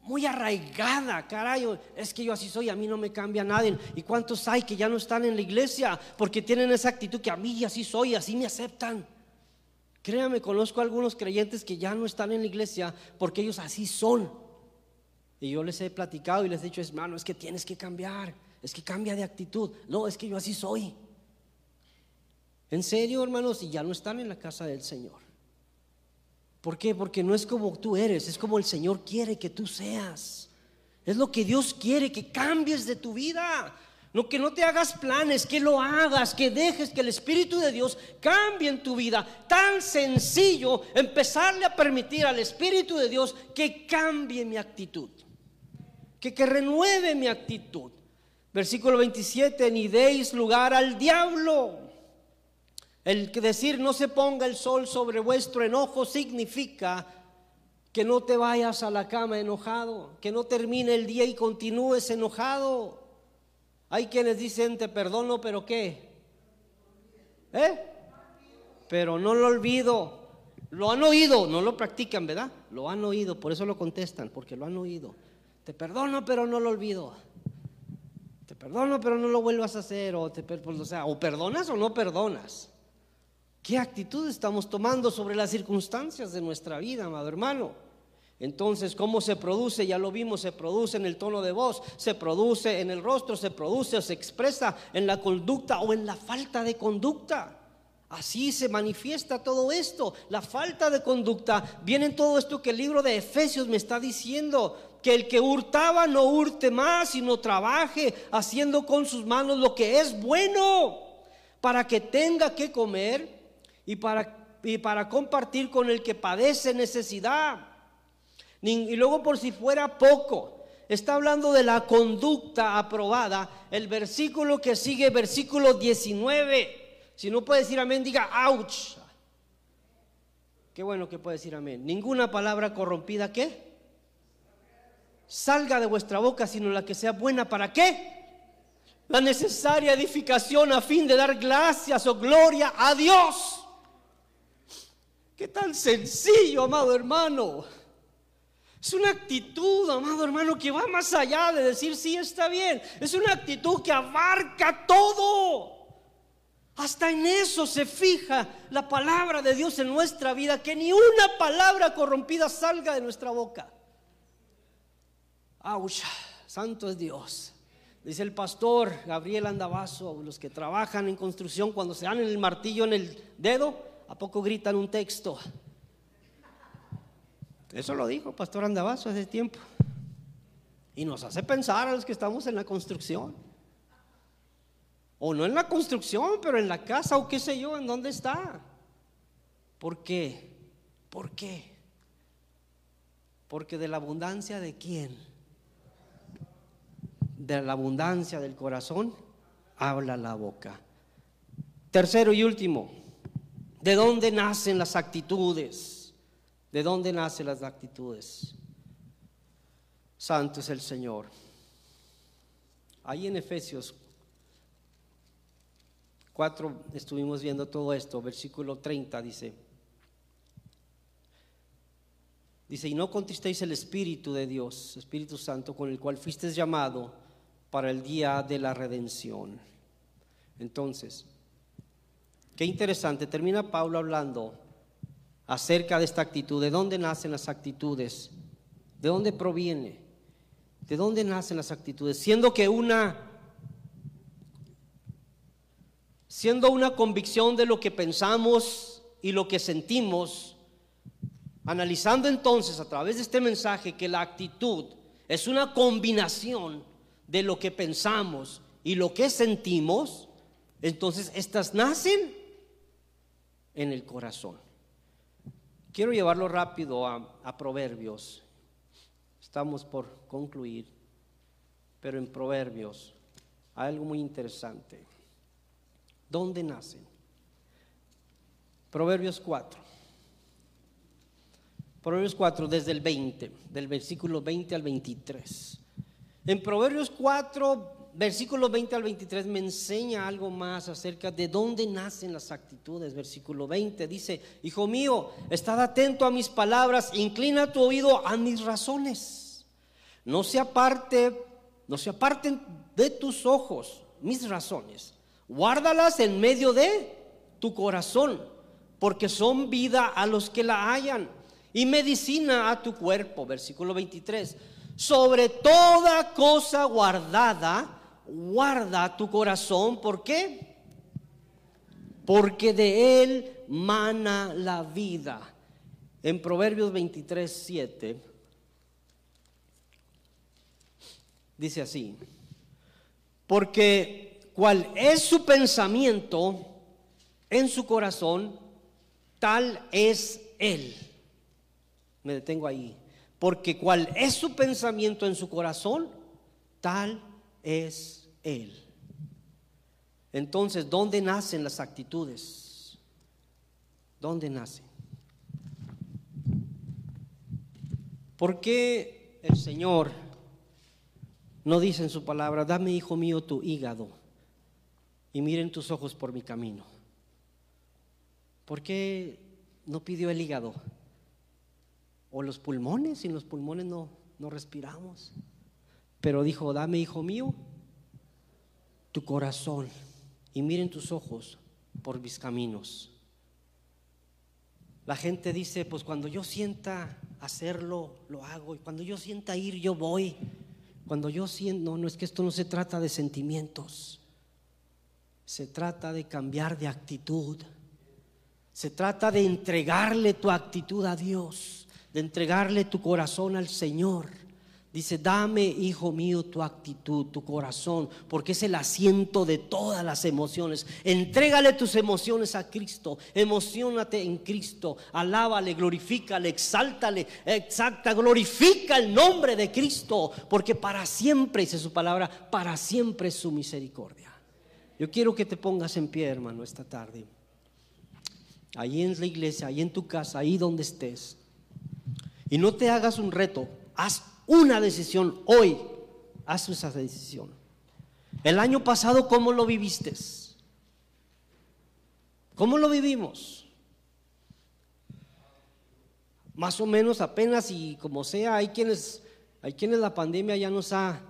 muy arraigada, caray, es que yo así soy, a mí no me cambia nadie. ¿Y cuántos hay que ya no están en la iglesia porque tienen esa actitud que a mí así soy, así me aceptan? Créame, conozco a algunos creyentes que ya no están en la iglesia porque ellos así son. Y yo les he platicado y les he dicho, hermano, es que tienes que cambiar, es que cambia de actitud. No, es que yo así soy. En serio, hermanos, y ya no están en la casa del Señor. ¿Por qué? Porque no es como tú eres, es como el Señor quiere que tú seas. Es lo que Dios quiere, que cambies de tu vida. No que no te hagas planes, que lo hagas, que dejes que el Espíritu de Dios cambie en tu vida. Tan sencillo empezarle a permitir al Espíritu de Dios que cambie mi actitud. Que, que renueve mi actitud. Versículo 27, ni deis lugar al diablo. El decir no se ponga el sol sobre vuestro enojo significa que no te vayas a la cama enojado, que no termine el día y continúes enojado. Hay quienes dicen te perdono, pero ¿qué? ¿Eh? Pero no lo olvido. Lo han oído, no lo practican, ¿verdad? Lo han oído, por eso lo contestan, porque lo han oído. Te perdono, pero no lo olvido. Te perdono, pero no lo vuelvas a hacer. O, te, pues, o sea, o perdonas o no perdonas. ¿Qué actitud estamos tomando sobre las circunstancias de nuestra vida, amado hermano? Entonces, ¿cómo se produce? Ya lo vimos, se produce en el tono de voz, se produce en el rostro, se produce o se expresa en la conducta o en la falta de conducta. Así se manifiesta todo esto, la falta de conducta. Viene en todo esto que el libro de Efesios me está diciendo, que el que hurtaba no hurte más, sino trabaje haciendo con sus manos lo que es bueno, para que tenga que comer y para, y para compartir con el que padece necesidad. Y luego por si fuera poco, está hablando de la conducta aprobada. El versículo que sigue, versículo 19. Si no puede decir amén, diga ouch. Qué bueno que puede decir amén. Ninguna palabra corrompida, ¿qué? Salga de vuestra boca, sino la que sea buena. ¿Para qué? La necesaria edificación a fin de dar gracias o gloria a Dios. Qué tan sencillo, amado hermano. Es una actitud, amado hermano, que va más allá de decir sí está bien. Es una actitud que abarca todo. Hasta en eso se fija la palabra de Dios en nuestra vida, que ni una palabra corrompida salga de nuestra boca. ¡Auch! Santo es Dios. Dice el pastor Gabriel Andabazo, los que trabajan en construcción, cuando se dan el martillo en el dedo, ¿a poco gritan un texto? Eso lo dijo pastor Andabazo hace tiempo. Y nos hace pensar a los que estamos en la construcción. O no en la construcción, pero en la casa o qué sé yo, en dónde está. ¿Por qué? ¿Por qué? Porque de la abundancia de quién? De la abundancia del corazón habla la boca. Tercero y último, ¿de dónde nacen las actitudes? ¿De dónde nacen las actitudes? Santo es el Señor. Ahí en Efesios 4 estuvimos viendo todo esto, versículo 30 dice, dice, y no contristéis el Espíritu de Dios, Espíritu Santo, con el cual fuisteis llamado para el día de la redención. Entonces, qué interesante, termina Pablo hablando acerca de esta actitud, de dónde nacen las actitudes, de dónde proviene, de dónde nacen las actitudes, siendo que una siendo una convicción de lo que pensamos y lo que sentimos, analizando entonces a través de este mensaje que la actitud es una combinación de lo que pensamos y lo que sentimos, entonces estas nacen en el corazón. Quiero llevarlo rápido a, Proverbios. Estamos por concluir, pero en Proverbios hay algo muy interesante. ¿Dónde nacen? Proverbios 4. Proverbios 4 desde el 20, del versículo 20 al 23. En Proverbios 4, versículo 20 al 23 me enseña algo más acerca de dónde nacen las actitudes. Versículo 20 dice, Hijo mío, estad atento a mis palabras, inclina tu oído a mis razones. No se aparte, no se aparten de tus ojos mis razones Guárdalas en medio de tu corazón, porque son vida a los que la hallan y medicina a tu cuerpo. Versículo 23. Sobre toda cosa guardada, guarda tu corazón. ¿Por qué? Porque de él mana la vida. En Proverbios 23, 7 dice así. Porque cuál es su pensamiento en su corazón, tal es él. Me detengo ahí. Porque cuál es su pensamiento en su corazón, tal es él. Entonces, ¿dónde nacen las actitudes? ¿Dónde nacen? ¿Por qué el Señor no dice en su palabra, dame, hijo mío, tu hígado? y miren tus ojos por mi camino. ¿Por qué no pidió el hígado? O los pulmones, sin los pulmones no, no respiramos. Pero dijo, dame, hijo mío, tu corazón y miren tus ojos por mis caminos. La gente dice, pues cuando yo sienta hacerlo, lo hago. Y cuando yo sienta ir, yo voy. Cuando yo siento, no, no es que esto no se trata de sentimientos. Se trata de cambiar de actitud. Se trata de entregarle tu actitud a Dios, de entregarle tu corazón al Señor. Dice, dame, hijo mío, tu actitud, tu corazón, porque es el asiento de todas las emociones. Entrégale tus emociones a Cristo, emocionate en Cristo, alábale, glorifícale, exáltale, exacta, glorifica el nombre de Cristo, porque para siempre, dice su palabra, para siempre es su misericordia. Yo quiero que te pongas en pie, hermano, esta tarde. Ahí en la iglesia, ahí en tu casa, ahí donde estés. Y no te hagas un reto, haz una decisión hoy. Haz esa decisión. El año pasado, ¿cómo lo viviste? ¿Cómo lo vivimos? Más o menos apenas y como sea, hay quienes, hay quienes la pandemia ya nos ha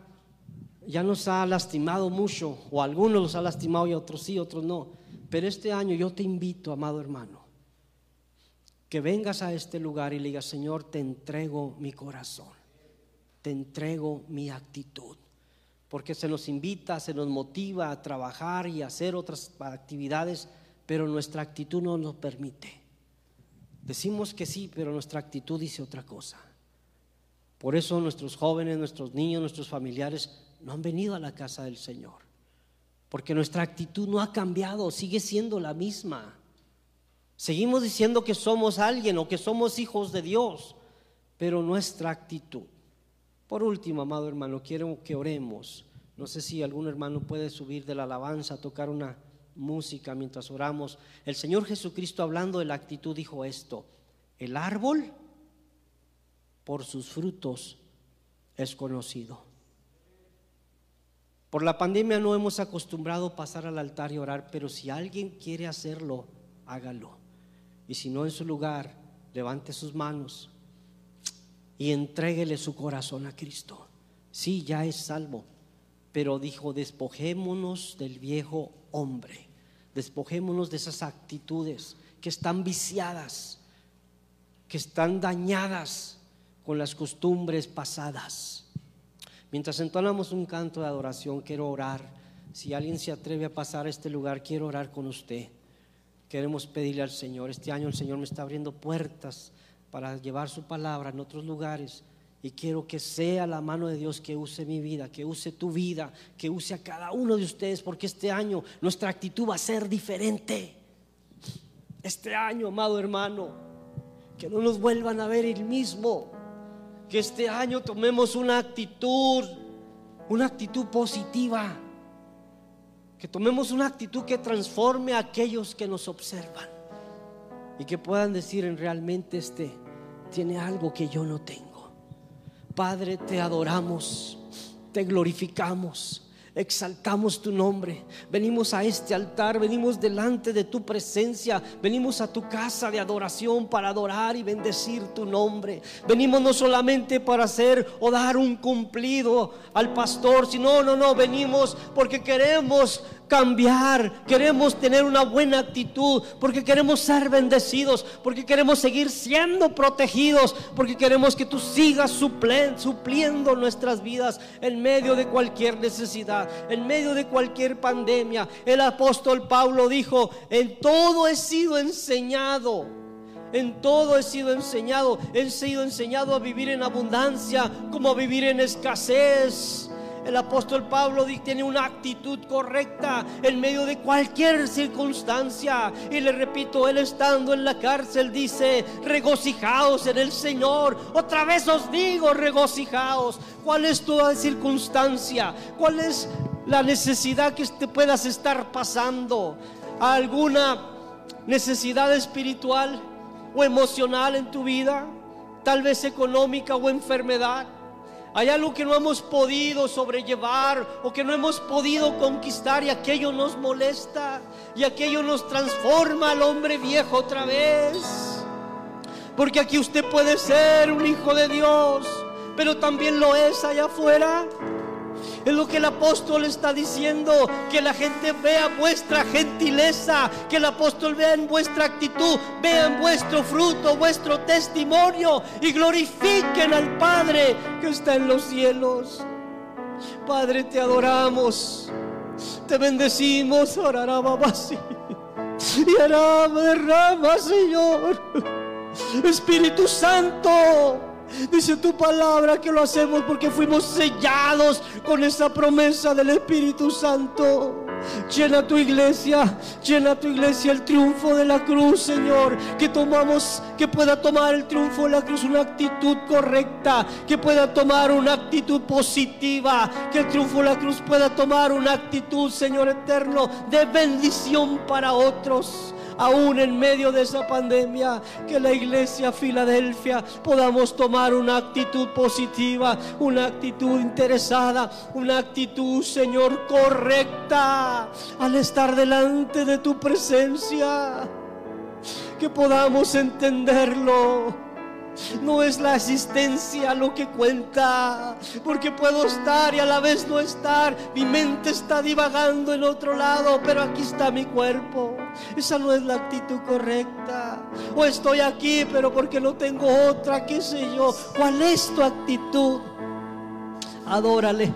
ya nos ha lastimado mucho, o algunos los ha lastimado y otros sí, otros no. Pero este año yo te invito, amado hermano, que vengas a este lugar y digas, Señor, te entrego mi corazón, te entrego mi actitud. Porque se nos invita, se nos motiva a trabajar y a hacer otras actividades, pero nuestra actitud no nos permite. Decimos que sí, pero nuestra actitud dice otra cosa. Por eso nuestros jóvenes, nuestros niños, nuestros familiares no han venido a la casa del Señor. Porque nuestra actitud no ha cambiado, sigue siendo la misma. Seguimos diciendo que somos alguien o que somos hijos de Dios, pero nuestra actitud. Por último, amado hermano, quiero que oremos. No sé si algún hermano puede subir de la alabanza, a tocar una música mientras oramos. El Señor Jesucristo hablando de la actitud dijo esto, el árbol por sus frutos es conocido. Por la pandemia no hemos acostumbrado pasar al altar y orar, pero si alguien quiere hacerlo, hágalo. Y si no en su lugar, levante sus manos y entréguele su corazón a Cristo. Sí, ya es salvo, pero dijo, despojémonos del viejo hombre, despojémonos de esas actitudes que están viciadas, que están dañadas con las costumbres pasadas. Mientras entonamos un canto de adoración, quiero orar. Si alguien se atreve a pasar a este lugar, quiero orar con usted. Queremos pedirle al Señor. Este año el Señor me está abriendo puertas para llevar su palabra en otros lugares. Y quiero que sea la mano de Dios que use mi vida, que use tu vida, que use a cada uno de ustedes, porque este año nuestra actitud va a ser diferente. Este año, amado hermano, que no nos vuelvan a ver el mismo. Que este año tomemos una actitud, una actitud positiva que tomemos una actitud que transforme a aquellos que nos observan y que puedan decir en realmente este tiene algo que yo no tengo. Padre, te adoramos, te glorificamos exaltamos tu nombre. Venimos a este altar, venimos delante de tu presencia, venimos a tu casa de adoración para adorar y bendecir tu nombre. Venimos no solamente para hacer o dar un cumplido al pastor, sino, no, no, venimos porque queremos cambiar, queremos tener una buena actitud, porque queremos ser bendecidos, porque queremos seguir siendo protegidos, porque queremos que tú sigas supliendo nuestras vidas en medio de cualquier necesidad, en medio de cualquier pandemia. El apóstol Pablo dijo, en todo he sido enseñado. En todo he sido enseñado. He sido enseñado a vivir en abundancia como a vivir en escasez. El apóstol Pablo tiene una actitud correcta en medio de cualquier circunstancia. Y le repito, él estando en la cárcel dice, regocijaos en el Señor. Otra vez os digo, regocijaos. ¿Cuál es tu circunstancia? ¿Cuál es la necesidad que te puedas estar pasando? ¿Alguna necesidad espiritual o emocional en tu vida? Tal vez económica o enfermedad hay algo que no hemos podido sobrellevar o que no hemos podido conquistar y aquello nos molesta y aquello nos transforma al hombre viejo otra vez. Porque aquí usted puede ser un hijo de Dios, pero también lo es allá afuera. Es lo que el apóstol está diciendo, que la gente vea vuestra gentileza, que el apóstol vea en vuestra actitud, vean vuestro fruto, vuestro testimonio y glorifiquen al Padre que está en los cielos. Padre, te adoramos, te bendecimos, así. Y derrama, Señor. Espíritu Santo. Dice tu palabra que lo hacemos porque fuimos sellados con esa promesa del Espíritu Santo. Llena tu iglesia, llena tu iglesia el triunfo de la cruz, Señor. Que tomamos, que pueda tomar el triunfo de la cruz una actitud correcta, que pueda tomar una actitud positiva, que el triunfo de la cruz pueda tomar una actitud, Señor eterno, de bendición para otros aún en medio de esa pandemia, que la iglesia Filadelfia podamos tomar una actitud positiva, una actitud interesada, una actitud, Señor, correcta al estar delante de tu presencia. Que podamos entenderlo No es la existencia lo que cuenta, porque puedo estar y a la vez no estar. Mi mente está divagando en otro lado, pero aquí está mi cuerpo. Esa no es la actitud correcta. O estoy aquí, pero porque no tengo otra, qué sé yo. ¿Cuál es tu actitud? Adórale.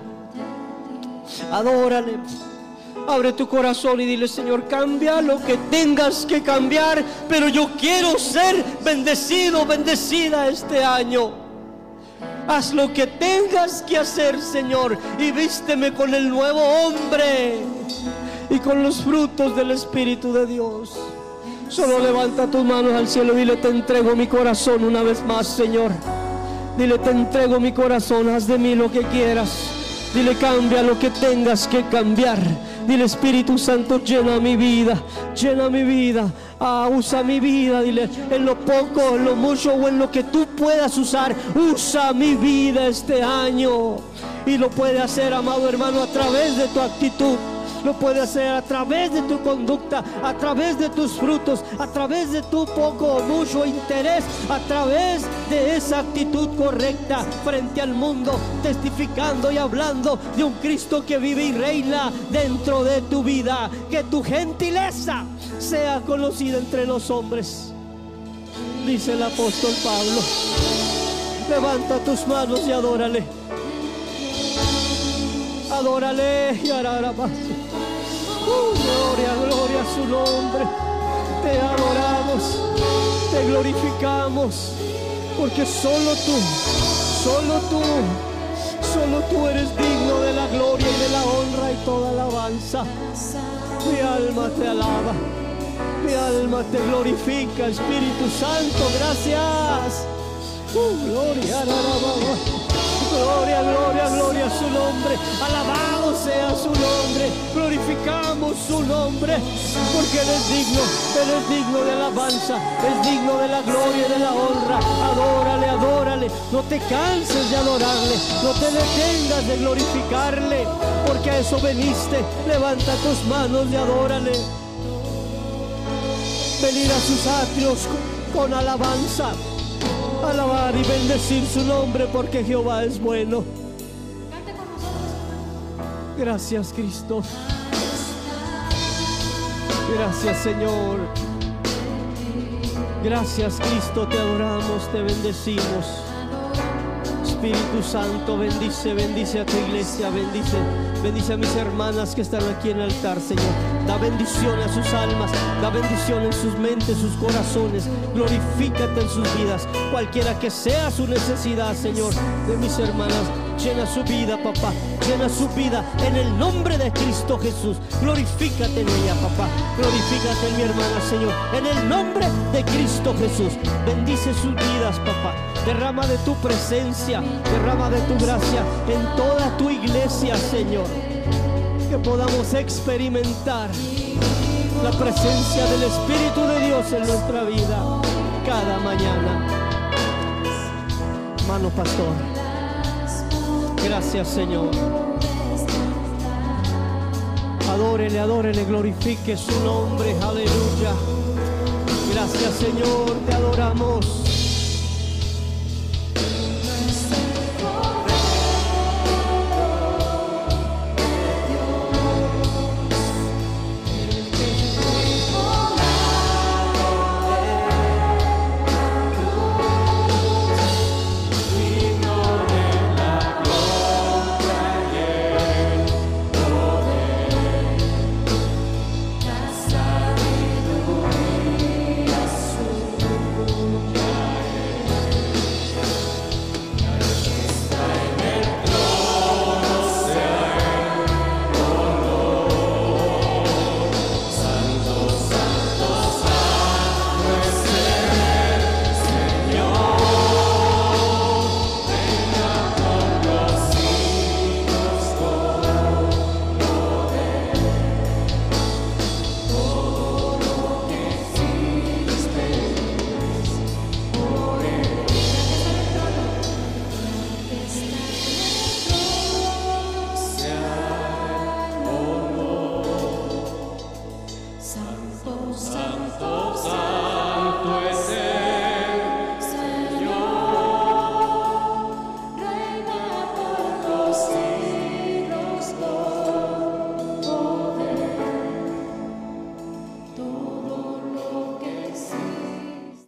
Adórale. Abre tu corazón y dile, Señor, cambia lo que tengas que cambiar, pero yo quiero ser bendecido, bendecida este año. Haz lo que tengas que hacer, Señor, y vísteme con el nuevo hombre y con los frutos del Espíritu de Dios. Solo levanta tus manos al cielo y dile, te entrego mi corazón una vez más, Señor. Dile, te entrego mi corazón, haz de mí lo que quieras. Dile, cambia lo que tengas que cambiar. Dile, Espíritu Santo, llena mi vida, llena mi vida. Ah, usa mi vida, dile, en lo poco, en lo mucho o en lo que tú puedas usar. Usa mi vida este año. Y lo puede hacer, amado hermano, a través de tu actitud lo puede hacer a través de tu conducta, a través de tus frutos, a través de tu poco o mucho interés, a través de esa actitud correcta frente al mundo, testificando y hablando de un Cristo que vive y reina dentro de tu vida. Que tu gentileza sea conocida entre los hombres. Dice el apóstol Pablo, levanta tus manos y adórale. Adórale y hará más. Gloria, gloria a su nombre. Te adoramos, te glorificamos, porque solo tú, solo tú, solo tú eres digno de la gloria y de la honra y toda alabanza. Mi alma te alaba, mi alma te glorifica, Espíritu Santo, gracias. Uh, gloria, Gloria, gloria, gloria a su nombre. Alabado sea su nombre. Glorificamos su nombre. Porque Él es digno. Él es digno de alabanza. Es digno de la gloria y de la honra. Adórale, adórale. No te canses de adorarle. No te detengas de glorificarle. Porque a eso veniste. Levanta tus manos y adórale. Venir a sus atrios con alabanza alabar y bendecir su nombre porque Jehová es bueno. Gracias Cristo. Gracias Señor. Gracias Cristo, te adoramos, te bendecimos. Espíritu Santo, bendice, bendice a tu iglesia, bendice, bendice a mis hermanas que están aquí en el altar, Señor. Da bendición a sus almas, da bendición en sus mentes, sus corazones. Glorifícate en sus vidas, cualquiera que sea su necesidad, Señor, de mis hermanas. Llena su vida, papá. Llena su vida en el nombre de Cristo Jesús. Glorifícate en ella, papá. Glorifícate en mi hermana, Señor. En el nombre de Cristo Jesús. Bendice sus vidas, papá. Derrama de tu presencia, derrama de tu gracia en toda tu iglesia, Señor. Que podamos experimentar la presencia del Espíritu de Dios en nuestra vida cada mañana. Mano pastor. Gracias, Señor. Adórele, adórele, glorifique su nombre. Aleluya. Gracias, Señor. Te adoramos.